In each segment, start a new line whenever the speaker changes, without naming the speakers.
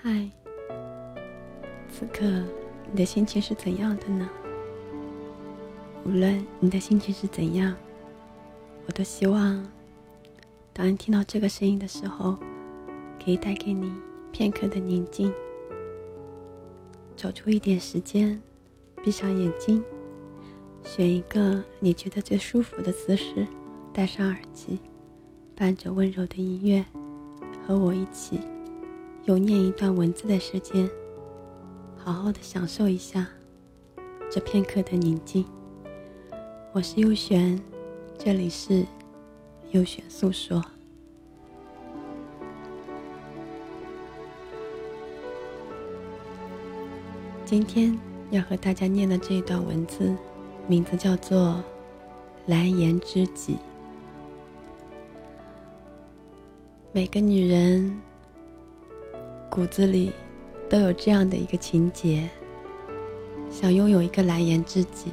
嗨，此刻你的心情是怎样的呢？无论你的心情是怎样，我都希望，当你听到这个声音的时候，可以带给你片刻的宁静。找出一点时间，闭上眼睛，选一个你觉得最舒服的姿势，戴上耳机，伴着温柔的音乐，和我一起。有念一段文字的时间，好好的享受一下这片刻的宁静。我是优璇，这里是优璇诉说。今天要和大家念的这一段文字，名字叫做《蓝颜知己》。每个女人。骨子里都有这样的一个情节：想拥有一个蓝颜知己。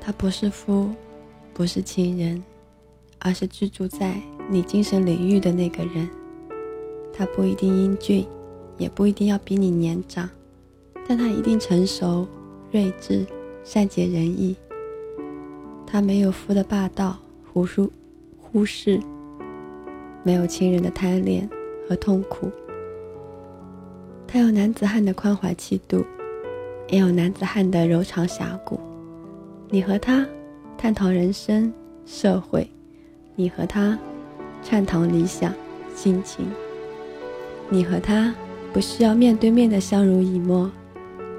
他不是夫，不是情人，而是居住在你精神领域的那个人。他不一定英俊，也不一定要比你年长，但他一定成熟、睿智、善解人意。他没有夫的霸道、忽疏、忽视，没有情人的贪恋和痛苦。他有男子汉的宽怀气度，也有男子汉的柔肠侠骨。你和他探讨人生、社会，你和他畅谈理想、心情。你和他不需要面对面的相濡以沫，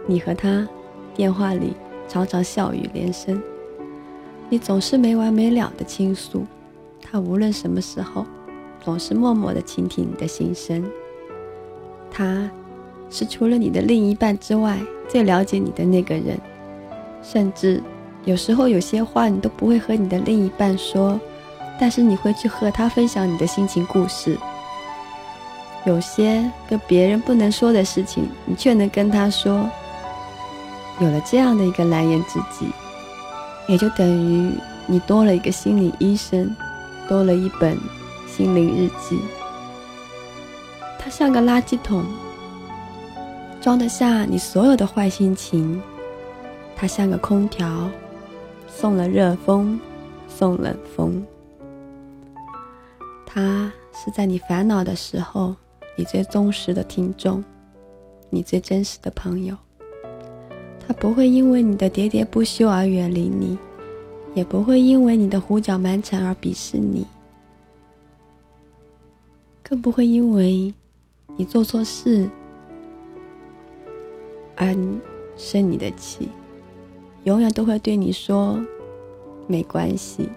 你和他电话里常常笑语连声。你总是没完没了的倾诉，他无论什么时候，总是默默的倾听你的心声。他。是除了你的另一半之外最了解你的那个人，甚至有时候有些话你都不会和你的另一半说，但是你会去和他分享你的心情故事。有些跟别人不能说的事情，你却能跟他说。有了这样的一个蓝颜知己，也就等于你多了一个心理医生，多了一本心灵日记。他像个垃圾桶。装得下你所有的坏心情，它像个空调，送了热风，送冷风。它是在你烦恼的时候，你最忠实的听众，你最真实的朋友。他不会因为你的喋喋不休而远离你，也不会因为你的胡搅蛮缠而鄙视你，更不会因为你做错事。而生你的气，永远都会对你说：“没关系。”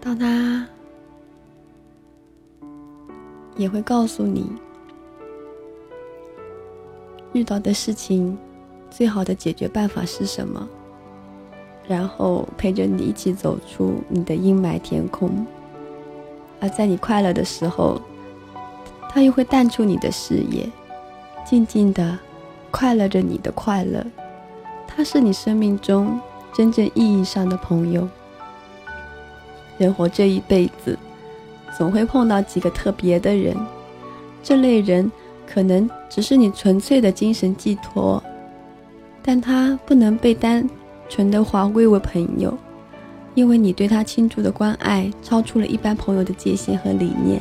当他也会告诉你，遇到的事情最好的解决办法是什么，然后陪着你一起走出你的阴霾天空。而在你快乐的时候，他又会淡出你的视野，静静的快乐着你的快乐。他是你生命中真正意义上的朋友。人活这一辈子，总会碰到几个特别的人，这类人可能只是你纯粹的精神寄托，但他不能被单纯的划归为朋友，因为你对他倾注的关爱超出了一般朋友的界限和理念。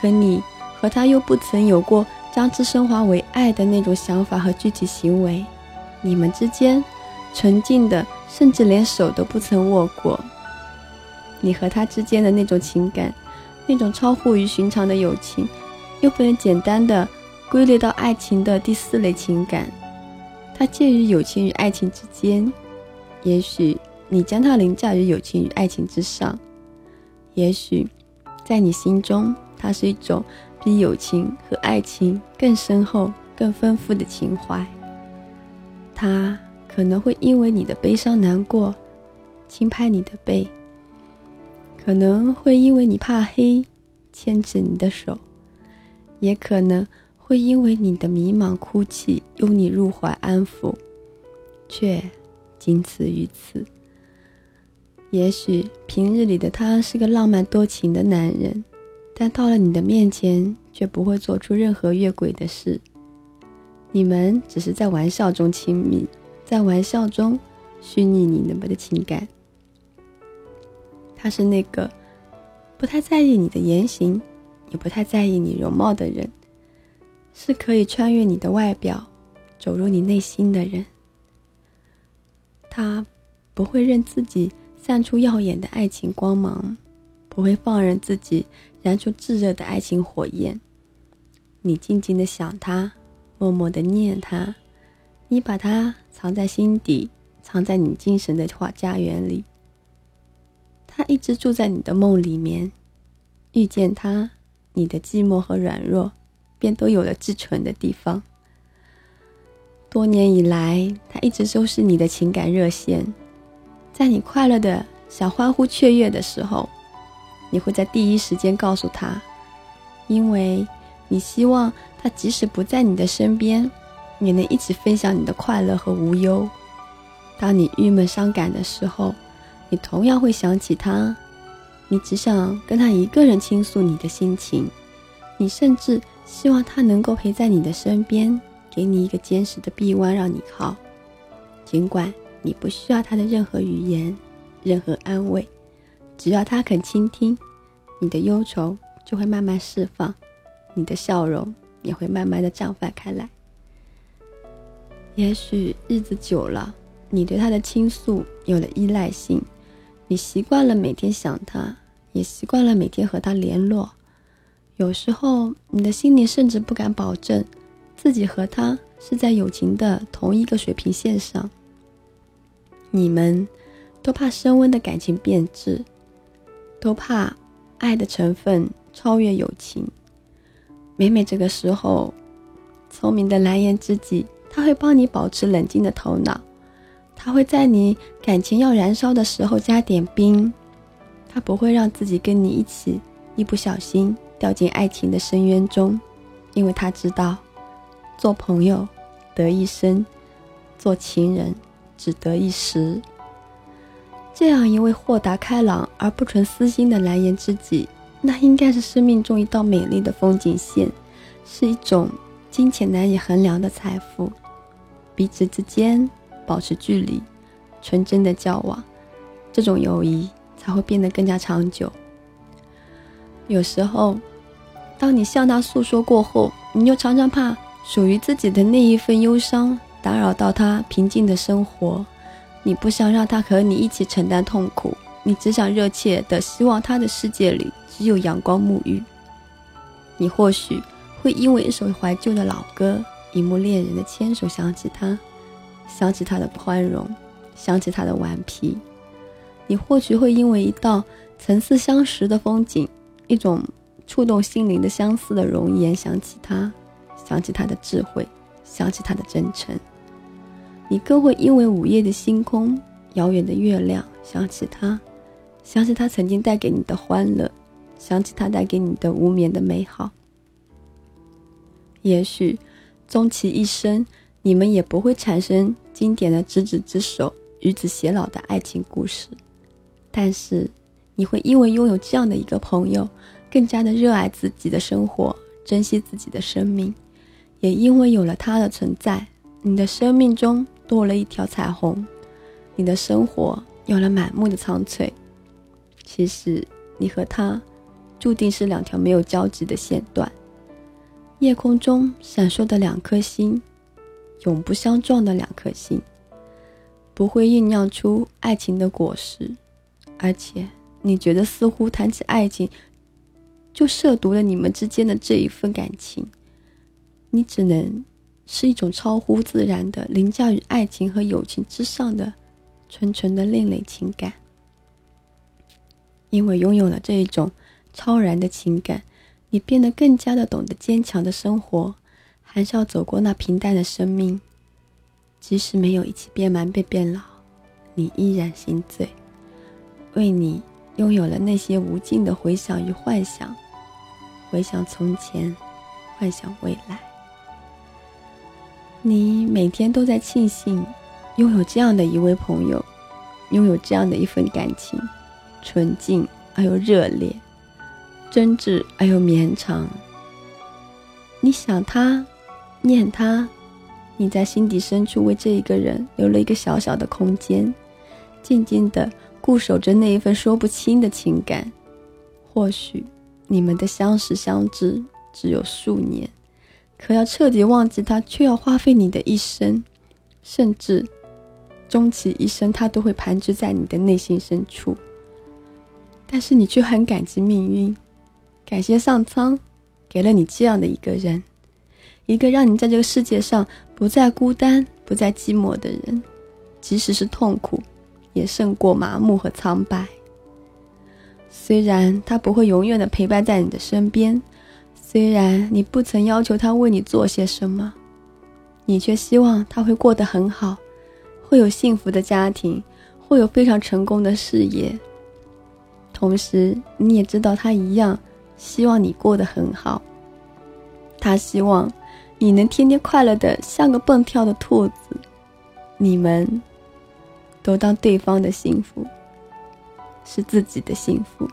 可你。和他又不曾有过将之升华为爱的那种想法和具体行为，你们之间纯净的，甚至连手都不曾握过。你和他之间的那种情感，那种超乎于寻常的友情，又不能简单的归类到爱情的第四类情感，它介于友情与爱情之间。也许你将它凌驾于友情与爱情之上，也许在你心中，它是一种。比友情和爱情更深厚、更丰富的情怀。他可能会因为你的悲伤难过，轻拍你的背；可能会因为你怕黑，牵着你的手；也可能会因为你的迷茫哭泣，拥你入怀安抚，却仅此于此。也许平日里的他是个浪漫多情的男人。但到了你的面前，却不会做出任何越轨的事。你们只是在玩笑中亲密，在玩笑中虚拟你那么的情感。他是那个不太在意你的言行，也不太在意你容貌的人，是可以穿越你的外表，走入你内心的人。他不会任自己散出耀眼的爱情光芒，不会放任自己燃出炙热的爱情火焰。你静静的想他。默默的念他，你把他藏在心底，藏在你精神的花家园里。他一直住在你的梦里面，遇见他，你的寂寞和软弱便都有了寄存的地方。多年以来，他一直都是你的情感热线，在你快乐的想欢呼雀跃的时候，你会在第一时间告诉他，因为你希望。他即使不在你的身边，也能一起分享你的快乐和无忧。当你郁闷伤感的时候，你同样会想起他。你只想跟他一个人倾诉你的心情，你甚至希望他能够陪在你的身边，给你一个坚实的臂弯让你靠。尽管你不需要他的任何语言、任何安慰，只要他肯倾听，你的忧愁就会慢慢释放，你的笑容。也会慢慢的绽放开来。也许日子久了，你对他的倾诉有了依赖性，你习惯了每天想他，也习惯了每天和他联络。有时候，你的心里甚至不敢保证自己和他是在友情的同一个水平线上。你们都怕升温的感情变质，都怕爱的成分超越友情。每每这个时候，聪明的蓝颜知己，他会帮你保持冷静的头脑，他会在你感情要燃烧的时候加点冰，他不会让自己跟你一起一不小心掉进爱情的深渊中，因为他知道，做朋友得一生，做情人只得一时。这样一位豁达开朗而不存私心的蓝颜知己。那应该是生命中一道美丽的风景线，是一种金钱难以衡量的财富。彼此之间保持距离，纯真的交往，这种友谊才会变得更加长久。有时候，当你向他诉说过后，你又常常怕属于自己的那一份忧伤打扰到他平静的生活，你不想让他和你一起承担痛苦。你只想热切的希望他的世界里只有阳光沐浴。你或许会因为一首怀旧的老歌，一幕恋人的牵手想起他，想起他的宽容，想起他的顽皮。你或许会因为一道层次相识的风景，一种触动心灵的相似的容颜想起他，想起他的智慧，想起他的真诚。你更会因为午夜的星空，遥远的月亮想起他。想起他曾经带给你的欢乐，想起他带给你的无眠的美好。也许，终其一生，你们也不会产生经典的执子之手、与子偕老的爱情故事。但是，你会因为拥有这样的一个朋友，更加的热爱自己的生活，珍惜自己的生命。也因为有了他的存在，你的生命中多了一条彩虹，你的生活有了满目的苍翠。其实，你和他注定是两条没有交集的线段，夜空中闪烁的两颗星，永不相撞的两颗星，不会酝酿出爱情的果实。而且，你觉得似乎谈起爱情，就涉毒了你们之间的这一份感情，你只能是一种超乎自然的、凌驾于爱情和友情之上的纯纯的另类情感。因为拥有了这一种超然的情感，你变得更加的懂得坚强的生活，还是要走过那平淡的生命。即使没有一起变满变变老，你依然心醉，为你拥有了那些无尽的回想与幻想，回想从前，幻想未来。你每天都在庆幸拥有这样的一位朋友，拥有这样的一份感情。纯净而又热烈，真挚而又绵长。你想他，念他，你在心底深处为这一个人留了一个小小的空间，静静的固守着那一份说不清的情感。或许你们的相识相知只有数年，可要彻底忘记他，却要花费你的一生，甚至终其一生，他都会盘踞在你的内心深处。但是你却很感激命运，感谢上苍。给了你这样的一个人，一个让你在这个世界上不再孤单、不再寂寞的人，即使是痛苦，也胜过麻木和苍白。虽然他不会永远的陪伴在你的身边，虽然你不曾要求他为你做些什么，你却希望他会过得很好，会有幸福的家庭，会有非常成功的事业。同时，你也知道他一样。希望你过得很好。他希望你能天天快乐的像个蹦跳的兔子。你们都当对方的幸福是自己的幸福。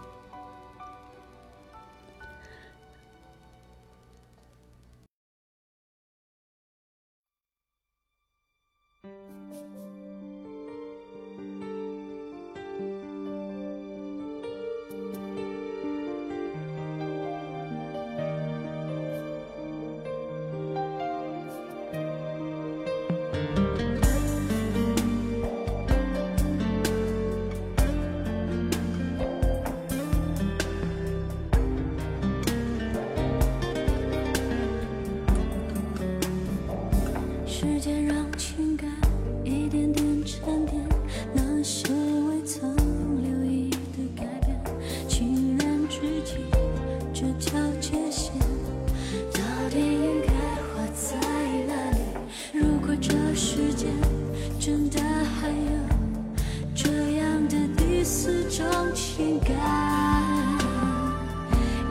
四种情感。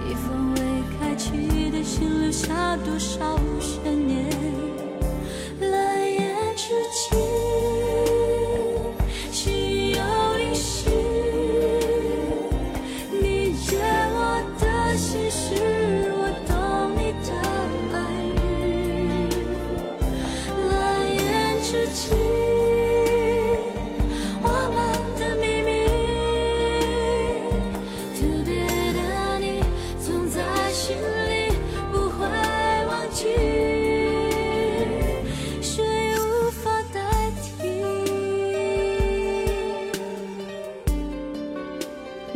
一封未开启的信，留下多少悬念？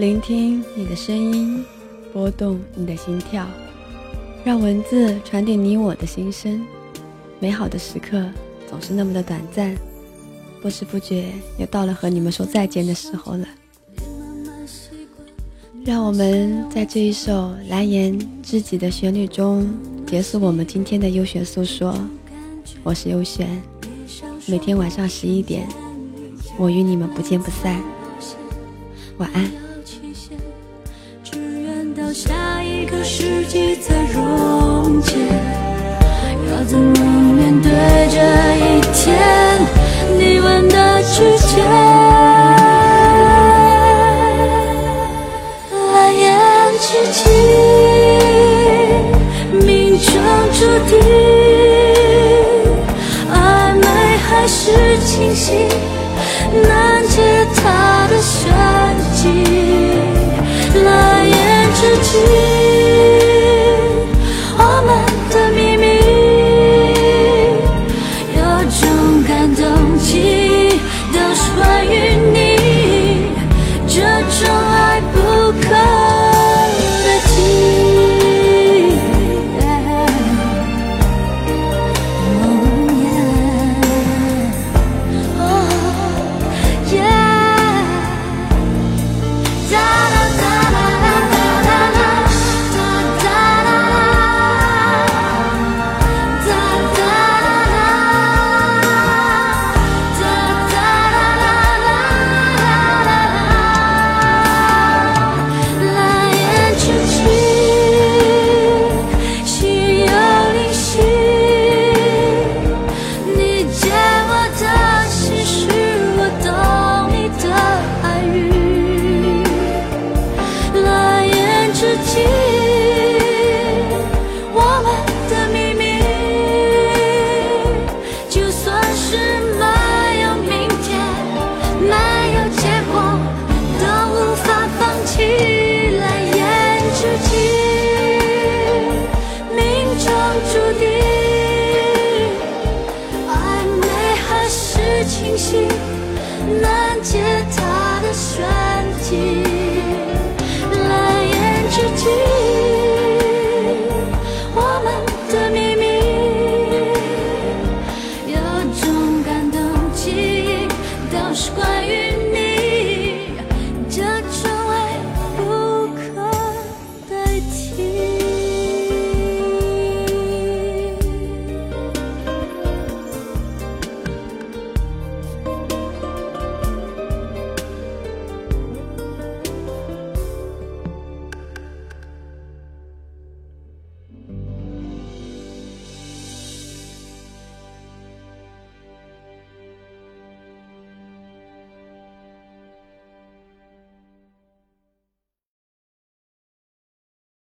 聆听你的声音，拨动你的心跳，让文字传递你我的心声。美好的时刻总是那么的短暂，不知不觉又到了和你们说再见的时候了。让我们在这一首蓝颜知己的旋律中结束我们今天的优选诉说。我是优选，每天晚上十一点，我与你们不见不散。晚安。
世纪在溶解，要怎么面对这一天？你问的直接，蓝颜知己，命中注定，暧昧还是清醒，